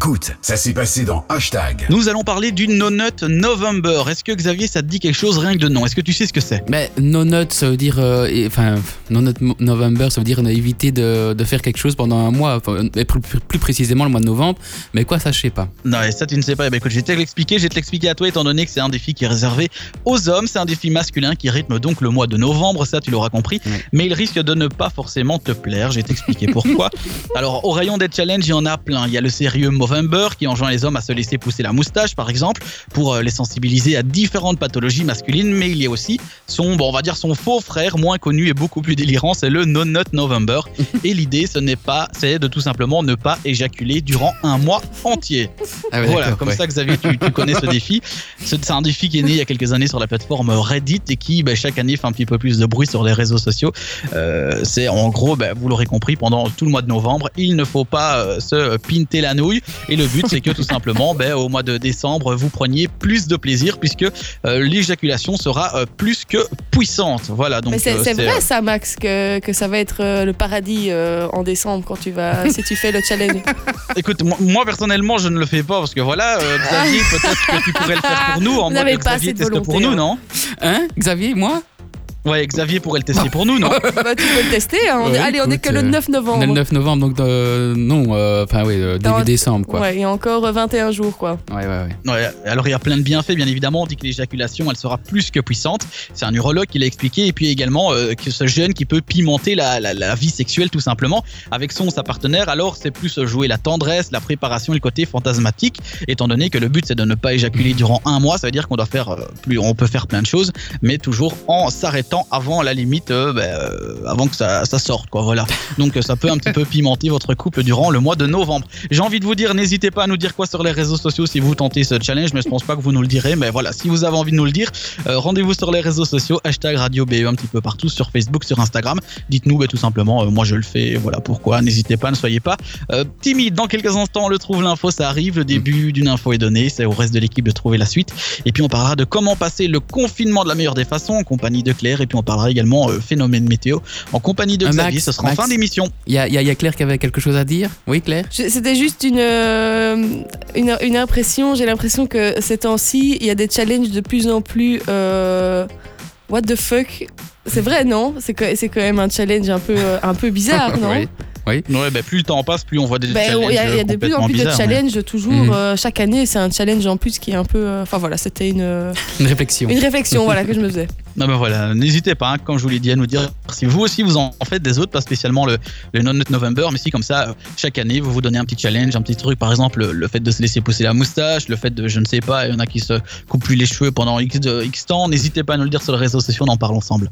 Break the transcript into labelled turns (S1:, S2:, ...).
S1: Écoute, ça s'est passé dans Hashtag.
S2: Nous allons parler du No Nut November. Est-ce que Xavier, ça te dit quelque chose rien que de nom? Est-ce que tu sais ce que c'est?
S3: Mais no nut, ça veut dire. euh, Enfin, no nut mo- November, ça veut dire euh, éviter de, de faire quelque chose pendant un mois, enfin, et plus, plus- plus précisément le mois de novembre. Mais quoi, ça, je sais pas.
S2: Non, et ça tu ne sais pas. Eh ben, écoute, je vais te l'expliquer. Je vais te l'expliquer à toi étant donné que c'est un défi qui est réservé aux hommes. C'est un défi masculin qui rythme donc le mois de novembre. Ça, tu l'auras compris.
S3: Ouais.
S2: Mais il risque de ne pas forcément te plaire. Je vais t'expliquer pourquoi. Alors, au rayon des challenges, il y en a plein. Il y a le sérieux Movember qui enjoint les hommes à se laisser pousser la moustache, par exemple, pour euh, les sensibiliser à différentes pathologies masculines. Mais il y a aussi son, bon, on va dire son faux frère, moins connu et beaucoup plus délirant, c'est le No Nut November. Et l'idée, ce n'est pas, c'est de tout simplement ne pas éjaculer durant un mois entier.
S3: Ah ouais,
S2: Voilà, comme
S3: ouais.
S2: ça, Xavier, tu, tu connais ce défi. C'est c'est un défi qui est né il y a quelques années sur la plateforme Reddit et qui, bah, chaque année, fait un petit peu plus de bruit sur les réseaux sociaux. Euh, c'est en gros, bah, vous l'aurez compris, pendant tout le mois de novembre, il ne faut pas euh, se pinter la nouille. Et le but, c'est que tout simplement, bah, au mois de décembre, vous preniez plus de plaisir puisque euh, l'éjaculation sera euh, plus que puissante. Voilà, donc
S4: Mais c'est
S2: euh,
S4: c'est vrai ça, Max, que, que ça va être euh, le paradis euh, en décembre quand tu vas, si tu fais le challenge.
S2: Écoute, moi, moi, personnellement, je ne le fais pas parce que voilà, euh, Xavier, peut-être que tu pourrais le faire pour nous. En
S4: Vous
S2: mode
S4: n'avez pas
S2: Xavier
S4: assez de
S2: teste
S4: volonté,
S2: pour nous,
S4: hein.
S2: non?
S3: Hein, Xavier, moi?
S2: Ouais, Xavier pourrait le tester pour nous, non
S4: bah, tu peux le tester. hein. On est-
S3: Ouais,
S4: Allez, on est que le
S3: euh,
S4: 9 novembre.
S3: On est le 9 novembre, donc euh, non, euh, enfin, oui, euh, début
S4: Dans-
S3: décembre, quoi.
S4: Ouais, il y a encore euh, 21 jours, quoi.
S3: Ouais, ouais, ouais.
S2: Ouais, alors il y a plein de bienfaits, bien évidemment. On dit que l'éjaculation, elle sera plus que puissante. C'est un urologue qui l'a expliqué. Et puis également euh, que ce jeune qui peut pimenter la, la- la vie sexuelle tout simplement avec son ou sa partenaire. Alors c'est plus jouer la tendresse, la préparation et le côté fantasmatique. Étant donné que le but c'est de ne pas éjaculer durant un mois, ça veut dire qu'on doit faire euh, plus, on peut faire plein de choses, mais toujours en s'arrêtant avant la limite, euh, ben, euh, avant que ça, ça sorte, quoi. Voilà. Donc euh, ça peut un petit peu pimenter votre couple durant le mois de novembre. J'ai envie de vous dire, n'hésitez pas à nous dire quoi sur les réseaux sociaux si vous tentez ce challenge, mais je pense pas que vous nous le direz. Mais voilà, si vous avez envie de nous le dire, euh, rendez-vous sur les réseaux sociaux, hashtag Radio BE un petit peu partout, sur Facebook, sur Instagram. Dites-nous bah, tout simplement, moi je le fais, voilà pourquoi. N'hésitez pas, ne soyez pas timide. Dans quelques instants, on le trouve l'info, ça arrive. Le début d'une info est donné, c'est au reste de l'équipe de trouver la suite. Et puis on parlera de comment passer le confinement de la meilleure des façons en compagnie de Claire. Et puis on parlera également euh, phénomène météo en compagnie de
S3: Euh,
S2: Xavier.
S3: Max,
S2: Ce sera en fin d'émission.
S3: Il y a, il y a- il y a Claire qui avait quelque chose à dire Oui, Claire
S4: C'était juste une, euh, une, une impression. J'ai l'impression que ces temps-ci, il y a des challenges de plus en plus. euh, what the fuck C'est vrai, non? C'est quand même un challenge un peu, un peu bizarre, non?
S3: Oui. Oui.
S2: Ouais, bah, plus le temps passe, plus on voit des
S4: Ben,
S2: challenges
S4: Il y a, il y a de plus en plus de
S2: mais-
S4: challenges, toujours.
S3: Mhm.
S4: euh, chaque année, c'est un challenge en plus qui est un peu. euh, Enfin voilà, c'était une,
S3: Une réflexion.
S4: une réflexion voilà, que je me faisais.
S2: Non, ben voilà, n'hésitez pas, hein, comme je vous l'ai dit, à nous dire si vous aussi vous en faites des autres, pas spécialement le, le Non November, mais si comme ça, euh, chaque année, vous vous donnez un petit challenge, un petit truc, par exemple, le, le fait de se laisser pousser la moustache, le fait de, je ne sais pas, il y en a qui se coupent plus les cheveux pendant X, de, X temps, n'hésitez pas à nous le dire sur les réseaux sociaux, on en parle ensemble.